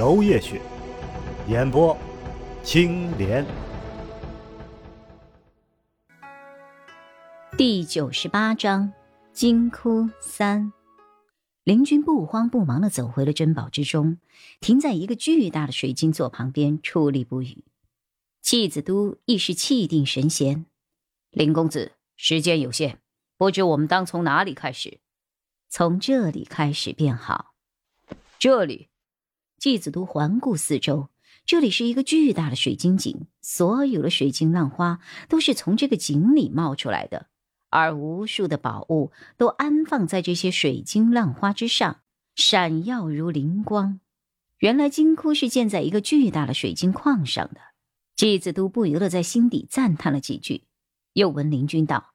娄夜雪，演播青莲。第九十八章，金窟三。林军不慌不忙的走回了珍宝之中，停在一个巨大的水晶座旁边，矗立不语。季子都亦是气定神闲。林公子，时间有限，不知我们当从哪里开始？从这里开始便好。这里，季子都环顾四周，这里是一个巨大的水晶井，所有的水晶浪花都是从这个井里冒出来的，而无数的宝物都安放在这些水晶浪花之上，闪耀如灵光。原来金窟是建在一个巨大的水晶矿上的。季子都不由得在心底赞叹了几句，又闻林君道：“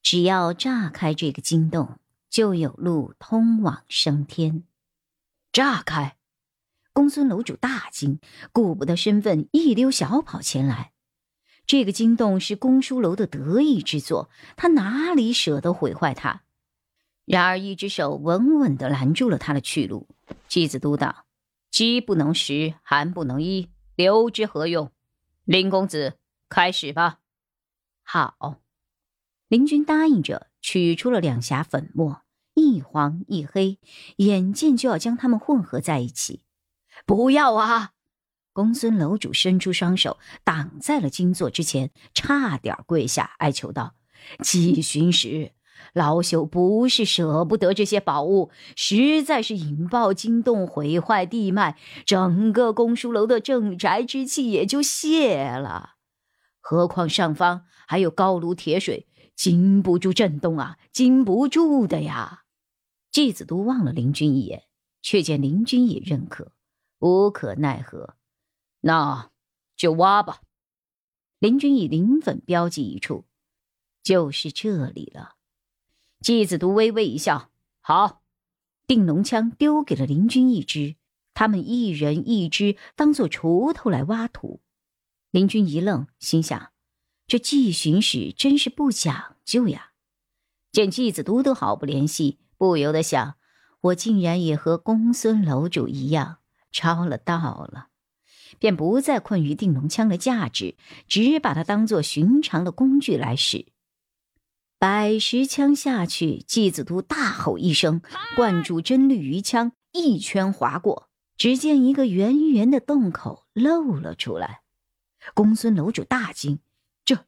只要炸开这个金洞，就有路通往升天。”炸开！公孙楼主大惊，顾不得身份，一溜小跑前来。这个金洞是公书楼的得意之作，他哪里舍得毁坏它？然而一只手稳稳地拦住了他的去路。季子都道：“饥不能食，寒不能衣，留之何用？”林公子，开始吧。好，林君答应着，取出了两匣粉末，一黄一黑，眼见就要将它们混合在一起。不要啊！公孙楼主伸出双手挡在了金座之前，差点跪下哀求道：“季巡使。”老朽不是舍不得这些宝物，实在是引爆惊动，毁坏地脉，整个公输楼的镇宅之气也就泄了。何况上方还有高炉铁水，经不住震动啊，经不住的呀！季子都望了林君一眼，却见林君也认可，无可奈何，那就挖吧。林君以磷粉标记一处，就是这里了。季子都微微一笑，好，定龙枪丢给了林军一支，他们一人一支，当做锄头来挖土。林军一愣，心想：这季巡使真是不讲究呀！见季子都都毫不怜惜，不由得想：我竟然也和公孙楼主一样抄了道了，便不再困于定龙枪的价值，只把它当做寻常的工具来使。百十枪下去，季子都大吼一声，灌注真绿鱼枪一圈划过，只见一个圆圆的洞口露了出来。公孙楼主大惊：“这、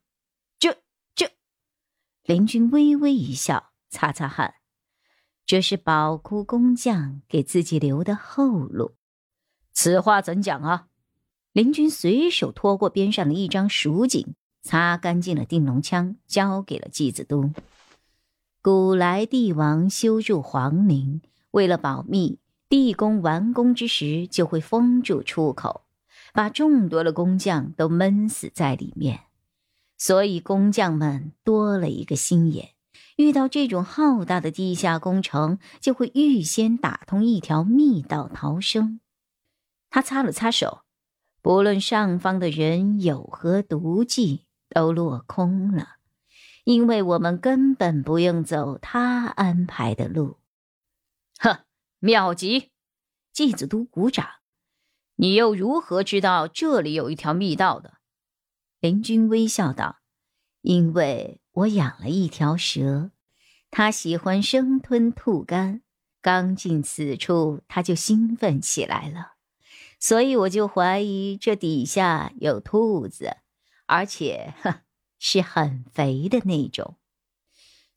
这、这！”林君微微一笑，擦擦汗：“这是宝窟工匠给自己留的后路。”此话怎讲啊？林君随手拖过边上的一张蜀锦。擦干净了定龙枪，交给了季子都。古来帝王修筑皇陵，为了保密，地宫完工之时就会封住出口，把众多的工匠都闷死在里面。所以工匠们多了一个心眼，遇到这种浩大的地下工程，就会预先打通一条密道逃生。他擦了擦手，不论上方的人有何毒计。都落空了，因为我们根本不用走他安排的路。哼，妙极！季子都鼓掌。你又如何知道这里有一条密道的？林君微笑道：“因为我养了一条蛇，它喜欢生吞兔肝，刚进此处，它就兴奋起来了，所以我就怀疑这底下有兔子。”而且，是很肥的那种。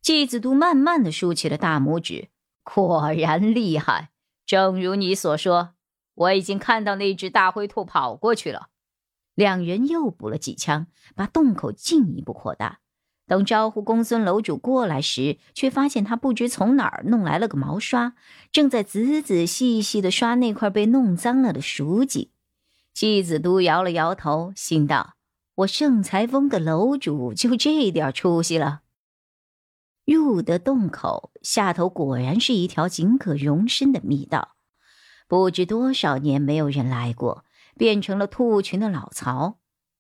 季子都慢慢的竖起了大拇指，果然厉害。正如你所说，我已经看到那只大灰兔跑过去了。两人又补了几枪，把洞口进一步扩大。等招呼公孙楼主过来时，却发现他不知从哪儿弄来了个毛刷，正在仔仔细细的刷那块被弄脏了的蜀锦。季子都摇了摇头，心道：“我盛才峰的楼主就这点出息了。”入得洞口，下头果然是一条仅可容身的密道，不知多少年没有人来过，变成了兔群的老巢。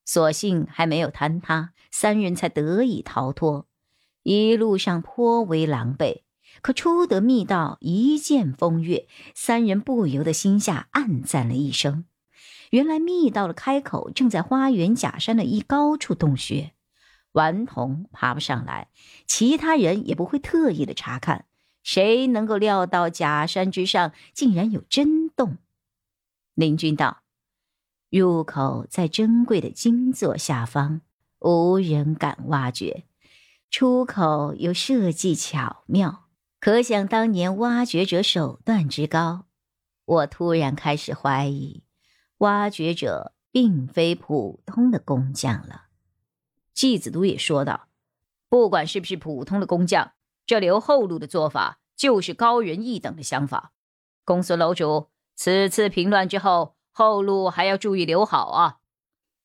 所幸还没有坍塌，三人才得以逃脱。一路上颇为狼狈，可出得密道，一见风月，三人不由得心下暗赞了一声。原来密道的开口正在花园假山的一高处洞穴，顽童爬不上来，其他人也不会特意的查看。谁能够料到假山之上竟然有真洞？林君道。入口在珍贵的金座下方，无人敢挖掘；出口又设计巧妙，可想当年挖掘者手段之高。我突然开始怀疑，挖掘者并非普通的工匠了。季子都也说道：“不管是不是普通的工匠，这留后路的做法就是高人一等的想法。公孙楼主，此次平乱之后。”后路还要注意留好啊！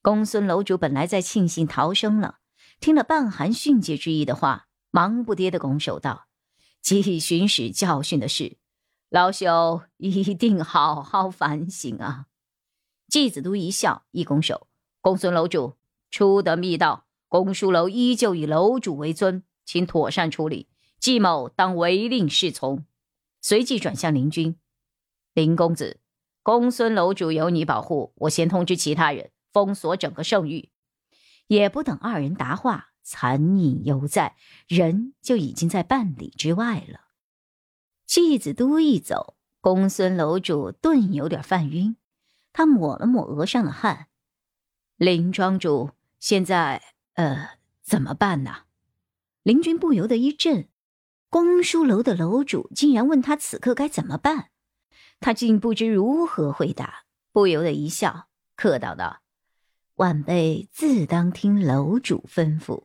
公孙楼主本来在庆幸逃生了，听了半含训诫之意的话，忙不迭的拱手道：“季巡使教训的事，老朽一定好好反省啊！”季子都一笑，一拱手：“公孙楼主，出得密道，公叔楼依旧以楼主为尊，请妥善处理。季某当唯令是从。”随即转向林君：“林公子。”公孙楼主有你保护，我先通知其他人封锁整个圣域。也不等二人答话，残影犹在，人就已经在半里之外了。季子都一走，公孙楼主顿有点犯晕，他抹了抹额上的汗。林庄主，现在呃怎么办呢？林君不由得一震，公书楼的楼主竟然问他此刻该怎么办。他竟不知如何回答，不由得一笑，客道道：“晚辈自当听楼主吩咐。”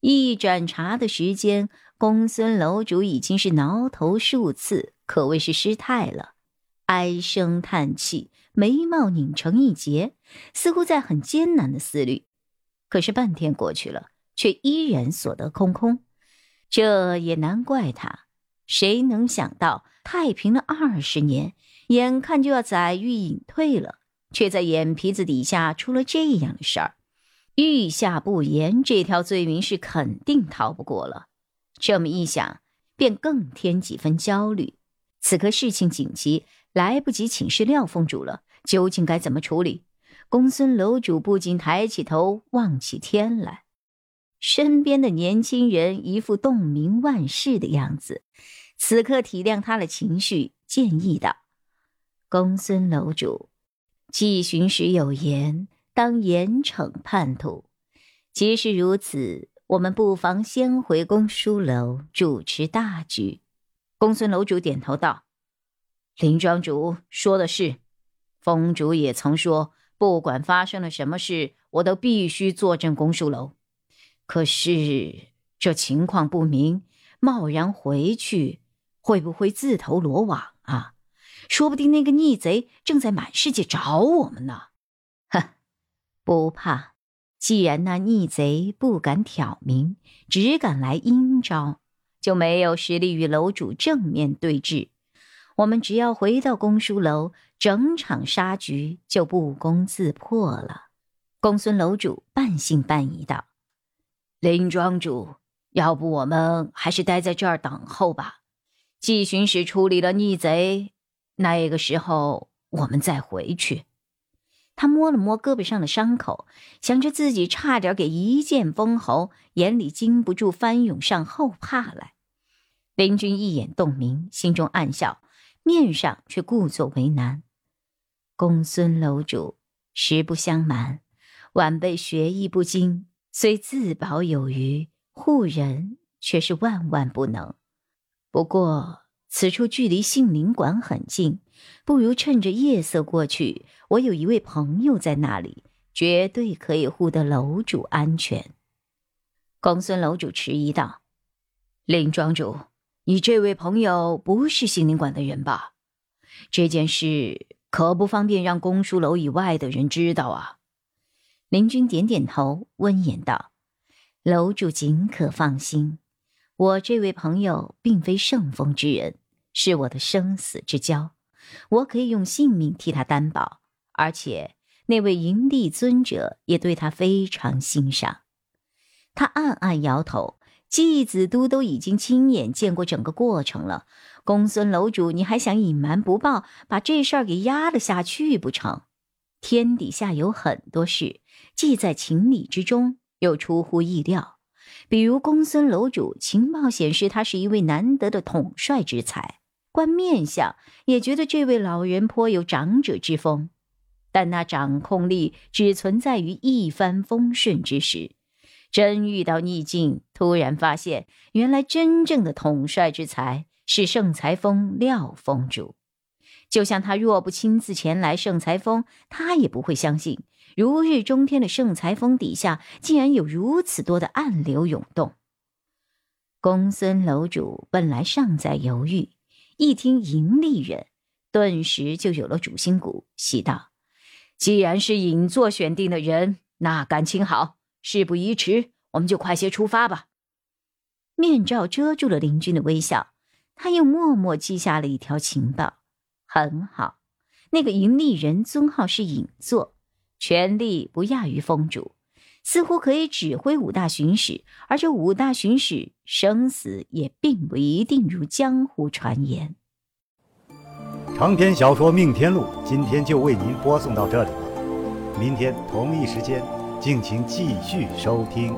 一盏茶的时间，公孙楼主已经是挠头数次，可谓是失态了，唉声叹气，眉毛拧成一结，似乎在很艰难的思虑。可是半天过去了，却依然所得空空，这也难怪他，谁能想到？太平了二十年，眼看就要载誉隐退了，却在眼皮子底下出了这样的事儿。御下不严，这条罪名是肯定逃不过了。这么一想，便更添几分焦虑。此刻事情紧急，来不及请示廖峰主了，究竟该怎么处理？公孙楼主不禁抬起头望起天来，身边的年轻人一副洞明万事的样子。此刻体谅他的情绪，建议道：“公孙楼主，季巡使有言，当严惩叛徒。即使如此，我们不妨先回公书楼主持大局。”公孙楼主点头道：“林庄主说的是，风主也曾说，不管发生了什么事，我都必须坐镇公书楼。可是这情况不明，贸然回去。”会不会自投罗网啊？说不定那个逆贼正在满世界找我们呢。哼，不怕，既然那逆贼不敢挑明，只敢来阴招，就没有实力与楼主正面对峙。我们只要回到公书楼，整场杀局就不攻自破了。公孙楼主半信半疑道：“林庄主，要不我们还是待在这儿等候吧。”季巡使处理了逆贼，那个时候我们再回去。他摸了摸胳膊上的伤口，想着自己差点给一剑封喉，眼里禁不住翻涌上后怕来。林君一眼洞明，心中暗笑，面上却故作为难。公孙楼主，实不相瞒，晚辈学艺不精，虽自保有余，护人却是万万不能。不过此处距离杏林馆很近，不如趁着夜色过去。我有一位朋友在那里，绝对可以护得楼主安全。公孙楼主迟疑道：“林庄主，你这位朋友不是杏林馆的人吧？这件事可不方便让公书楼以外的人知道啊。”林君点点头，温言道：“楼主尽可放心，我这位朋友并非圣风之人，是我的生死之交，我可以用性命替他担保。而且那位营地尊者也对他非常欣赏。”他暗暗摇头，季子都都已经亲眼见过整个过程了。公孙楼主，你还想隐瞒不报，把这事儿给压了下去不成？天底下有很多事，既在情理之中，又出乎意料。比如公孙楼主，情报显示他是一位难得的统帅之才，观面相也觉得这位老人颇有长者之风。但那掌控力只存在于一帆风顺之时。真遇到逆境，突然发现，原来真正的统帅之才是盛才峰廖峰主。就像他若不亲自前来盛才峰，他也不会相信，如日中天的盛才峰底下竟然有如此多的暗流涌动。公孙楼主本来尚在犹豫，一听盈利人，顿时就有了主心骨，喜道：“既然是尹座选定的人，那感情好。”事不宜迟，我们就快些出发吧。面罩遮住了林军的微笑，他又默默记下了一条情报。很好，那个盈利人尊号是尹座，权力不亚于封主，似乎可以指挥五大巡使，而这五大巡使生死也并不一定如江湖传言。长篇小说《命天录》今天就为您播送到这里了，明天同一时间。敬请继续收听。